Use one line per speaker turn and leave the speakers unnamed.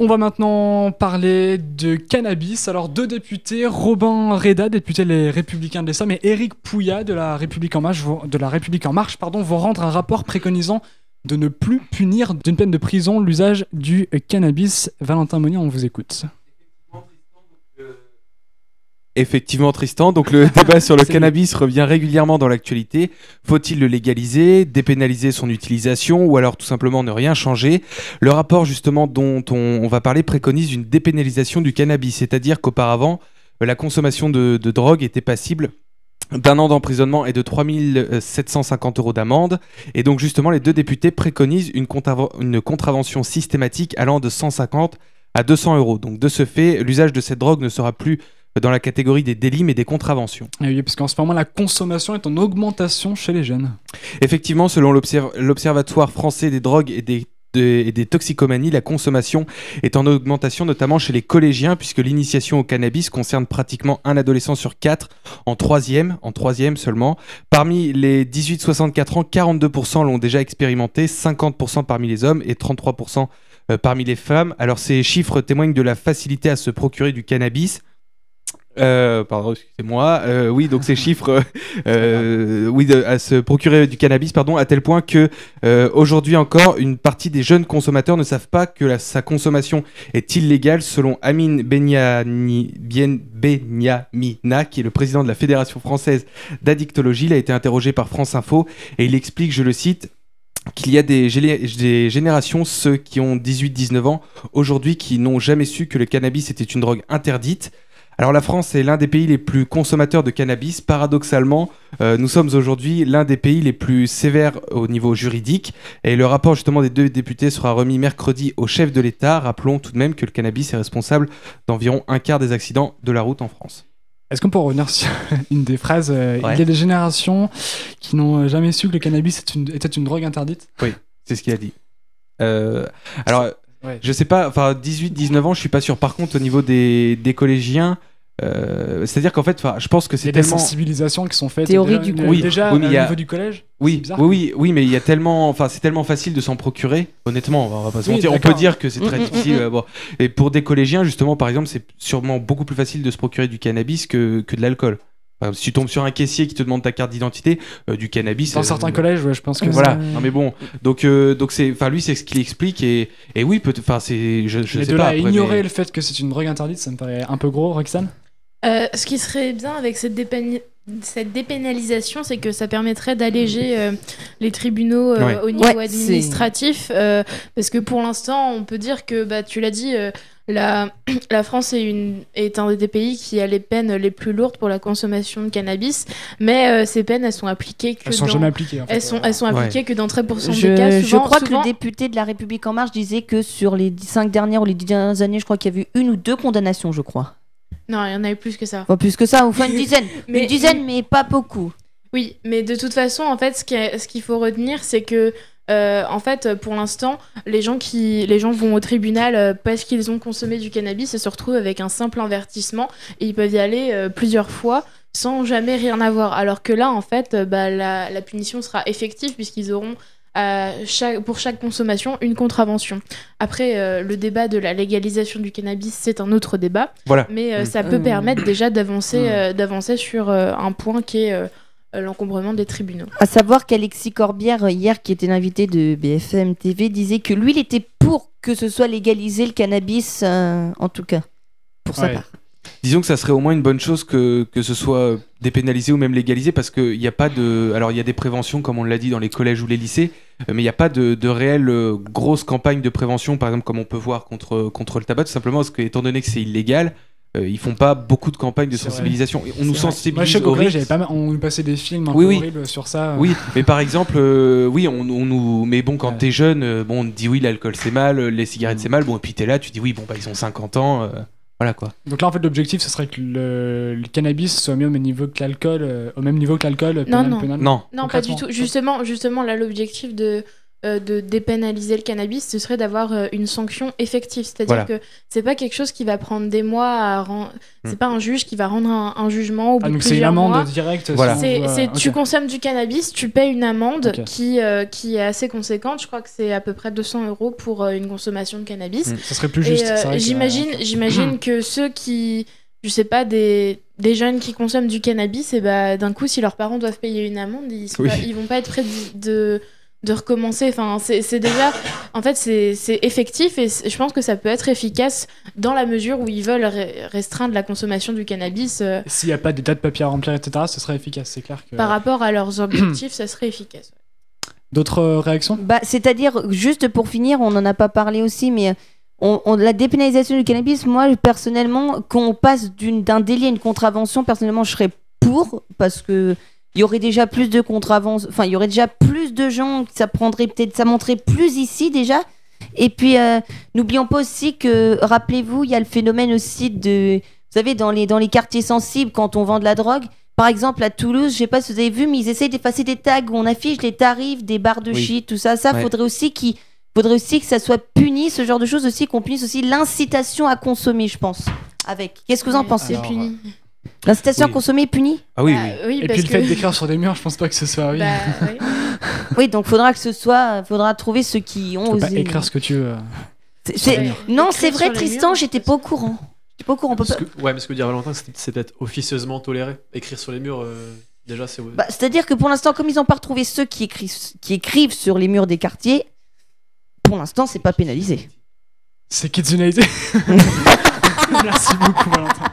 On va maintenant parler de cannabis. Alors deux députés, Robin Reda, député Les Républicains de l'Essonne, et Éric Pouillat de la République en Marche, vont rendre un rapport préconisant de ne plus punir d'une peine de prison l'usage du cannabis. Valentin Monnier, on vous écoute.
Effectivement, Tristan. Donc le débat sur le cannabis revient régulièrement dans l'actualité. Faut-il le légaliser, dépénaliser son utilisation ou alors tout simplement ne rien changer? Le rapport justement dont on, va parler préconise une dépénalisation du cannabis, c'est-à-dire qu'auparavant, euh, la consommation de, drogue était passible d'un an d'emprisonnement et de 3750 euros d'amende. Et donc justement, les deux députés préconisent une, une contravention systématique allant de 150 à 200 euros. Donc de ce fait, l'usage de cette drogue ne sera plus dans la catégorie des délits mais des contraventions.
Et oui, parce qu'en ce moment, la consommation est en augmentation chez les jeunes.
Effectivement, selon l'Observatoire français des drogues et des et des toxicomanies, la consommation est en augmentation, notamment chez les collégiens, puisque l'initiation au cannabis concerne pratiquement un adolescent sur quatre en troisième, en troisième seulement. Parmi les 18-64 ans, 42% l'ont déjà expérimenté, 50% parmi les hommes et 33% euh, parmi les femmes. Alors ces chiffres témoignent de la facilité à se procurer du cannabis euh, pardon, excusez-moi. Euh, oui, donc ces chiffres, euh, oui, à se procurer du cannabis, pardon, à tel point que aujourd'hui encore, une partie des jeunes consommateurs ne savent pas que sa consommation est illégale, selon Amin Benyani, Bien, Benyamina, qui est le président de la Fédération française d'addictologie. Il a été interrogé par France Info et il explique, je le cite, qu'il y a des, des générations, ceux qui ont 18-19 ans, aujourd'hui, qui n'ont jamais su que le cannabis était une drogue interdite. Alors la France est l'un des pays les plus consommateurs de cannabis. Paradoxalement, euh, nous sommes aujourd'hui l'un des pays les plus sévères au niveau juridique. Et le rapport justement des deux députés sera remis mercredi au chef de l'État. Rappelons tout de même que le cannabis est responsable d'environ un quart des accidents de la route en France.
Est-ce qu'on peut revenir sur une des phrases euh, Il y a des générations qui n'ont jamais su que le cannabis était une drogue interdite?
Oui, c'est ce qu'il a dit. Euh, alors, je sais pas, enfin 18-19 ans, je suis pas sûr. Par contre, au niveau des, des collégiens, euh, c'est-à-dire qu'en fait, je pense que c'est tellement.
des sensibilisations qui sont faites.
Théorie du
oui, déjà au niveau du collège.
Oui, oui, oui, mais il y a tellement, enfin, c'est tellement facile de s'en procurer. Honnêtement, on va pas se mentir. On peut dire que c'est très mm, mm, difficile. Mm, bon. Et pour des collégiens, justement, par exemple, c'est sûrement beaucoup plus facile de se procurer du cannabis que, que de l'alcool si tu tombes sur un caissier qui te demande ta carte d'identité, euh, du cannabis.
Dans euh, certains collèges, je pense que.
Voilà. Non, mais bon, donc euh, donc c'est, enfin lui c'est ce qu'il explique et, et oui, enfin c'est, je, je sais
de
pas.
Là, ignorer le fait que c'est une drogue interdite, ça me paraît un peu gros, Roxane?
ce qui serait bien avec cette, cette dépénalisation, c'est que ça permettrait d'alléger les tribunaux au niveau administratif, parce que pour l'instant, on peut dire que, bah, tu l'as dit la, la France est, une, est un des pays qui a les peines les plus lourdes pour la consommation de cannabis, mais euh, ces peines, elles sont appliquées que
elles sont
dans...
jamais appliquées.
elles, sont, elles sont appliquées que dans 13%
je,
des cas.
je crois que le député de La République En Marche disait que sur les 5 dernières ou les 10 dernières années, je crois qu'il y a eu une ou deux condamnations, je crois.
Non, il y en a eu plus que ça.
Enfin, plus que ça, enfin une dizaine. mais, une dizaine, mais pas beaucoup.
Oui, mais de toute façon, en fait, ce qu'il faut retenir, c'est que euh, en fait, pour l'instant, les gens qui, les gens vont au tribunal euh, parce qu'ils ont consommé du cannabis et se retrouvent avec un simple avertissement et ils peuvent y aller euh, plusieurs fois sans jamais rien avoir. Alors que là, en fait, bah, la, punition sera effective puisqu'ils auront pour chaque consommation une contravention. Après, le débat de la légalisation du cannabis, c'est un autre débat.
Voilà.
Mais mm. ça peut permettre déjà d'avancer, mm. d'avancer sur un point qui est euh, l'encombrement des tribunaux.
À savoir qu'Alexis Corbière, hier, qui était l'invité de BFM TV, disait que lui, il était pour que ce soit légalisé le cannabis, euh, en tout cas, pour sa part.
Disons que ça serait au moins une bonne chose que, que ce soit dépénalisé ou même légalisé parce qu'il n'y a pas de. Alors il y a des préventions, comme on l'a dit, dans les collèges ou les lycées, euh, mais il n'y a pas de, de réelle grosse campagne de prévention, par exemple, comme on peut voir contre, contre le tabac, tout simplement parce que, étant donné que c'est illégal, euh, ils font pas beaucoup de campagnes de sensibilisation. On nous sensibilise.
Moi, je pas on nous passait des films un peu horribles sur ça.
Oui, mais par exemple, euh, oui, on, nous. Mais bon, quand tu t'es jeune, euh, bon, on te dit oui, l'alcool c'est mal, les cigarettes c'est mal. Bon, et puis t'es là, tu dis oui, bon, bah ils ont 50 ans. Voilà quoi.
Donc là, en fait, l'objectif, ce serait que le, cannabis soit mis au même niveau que l'alcool, au même niveau que l'alcool.
Non, non.
non,
non, pas du tout. Justement, justement, là, l'objectif de euh, de dépénaliser le cannabis, ce serait d'avoir euh, une sanction effective. C'est-à-dire
Voilà.
que c'est pas quelque chose qui va prendre des mois à rendre. C'est
Hmm.
pas un juge qui va rendre un, un jugement au bout
Ah,
de
donc c'est une
plusieurs
amende directe.
Voilà.
C'est, c'est-
euh,
Tu consommes du cannabis, tu payes une amende qui, euh, qui est assez conséquente. Je crois que c'est à peu près 200 euros pour euh, une consommation de cannabis.
Mm.
Ça serait plus juste.
euh,
c'est vrai que-
j'imagine, j'imagine que ceux qui, je sais pas, des, des jeunes qui consomment du cannabis, et bah, d'un coup, si leurs parents doivent payer une amende, ils, sont
Oui.
pas- ils vont pas être prêts de, de, de recommencer. Enfin, c'est c'est déjà, en fait, c'est c'est effectif et je pense que ça peut être efficace dans la mesure où ils veulent re- restreindre la consommation du cannabis. euh,
S'il n'y a pas des tas de papiers à remplir, etc., ce serait efficace, c'est clair que.
Par rapport à leurs objectifs, ça serait efficace.
D'autres euh, réactions?
Bah, c'est-à-dire, juste pour finir, on n'en a pas parlé aussi, mais on, on- la dépénalisation du cannabis, moi, personnellement, qu'on passe d'un délit à une contravention, personnellement, je serais pour, parce que il y aurait déjà plus de contraventions, enfin, il y aurait déjà plus de gens, ça prendrait peut-être, ça monterait plus ici déjà. Et puis, euh, n'oublions pas aussi que, rappelez-vous, il y a le phénomène aussi de, vous savez, dans les, dans les quartiers sensibles, quand on vend de la drogue, par exemple, à Toulouse, je sais pas si vous avez vu, mais ils essayent d'effacer des tags où on affiche les tarifs des barres de
Oui.
shit, tout ça. Ça,
Ouais.
faudrait aussi qu'il faudrait aussi que ça soit puni, ce genre de choses aussi, qu'on punisse aussi l'incitation à consommer, je pense. Avec. Qu'est-ce que vous en pensez?
Alors,
puni.
L'incitation
oui.
à consommer est punie
Ah oui,
Bah,
oui.
oui,
Et
parce
puis le fait d'écrire sur des murs, je pense pas que ce soit. Oui.
Bah, ouais.
Oui, donc faudra que ce soit, faudra trouver ceux qui ont
tu peux pas
osé.
écrire ce que tu veux.
Ouais.
Non, c'est vrai, Tristan, j'étais pas au courant. J'étais pas au courant. Peut pas-
que- ouais, mais ce que dit Valentin, c'est peut-être officieusement toléré. Écrire sur les murs, euh, déjà, c'est.
Bah, C'est-à-dire que pour l'instant, comme ils n'ont pas retrouvé ceux qui écrivent, qui écrivent sur les murs des quartiers, pour l'instant, c'est pas pénalisé.
C'est Kidsunalité. Merci beaucoup, Valentin.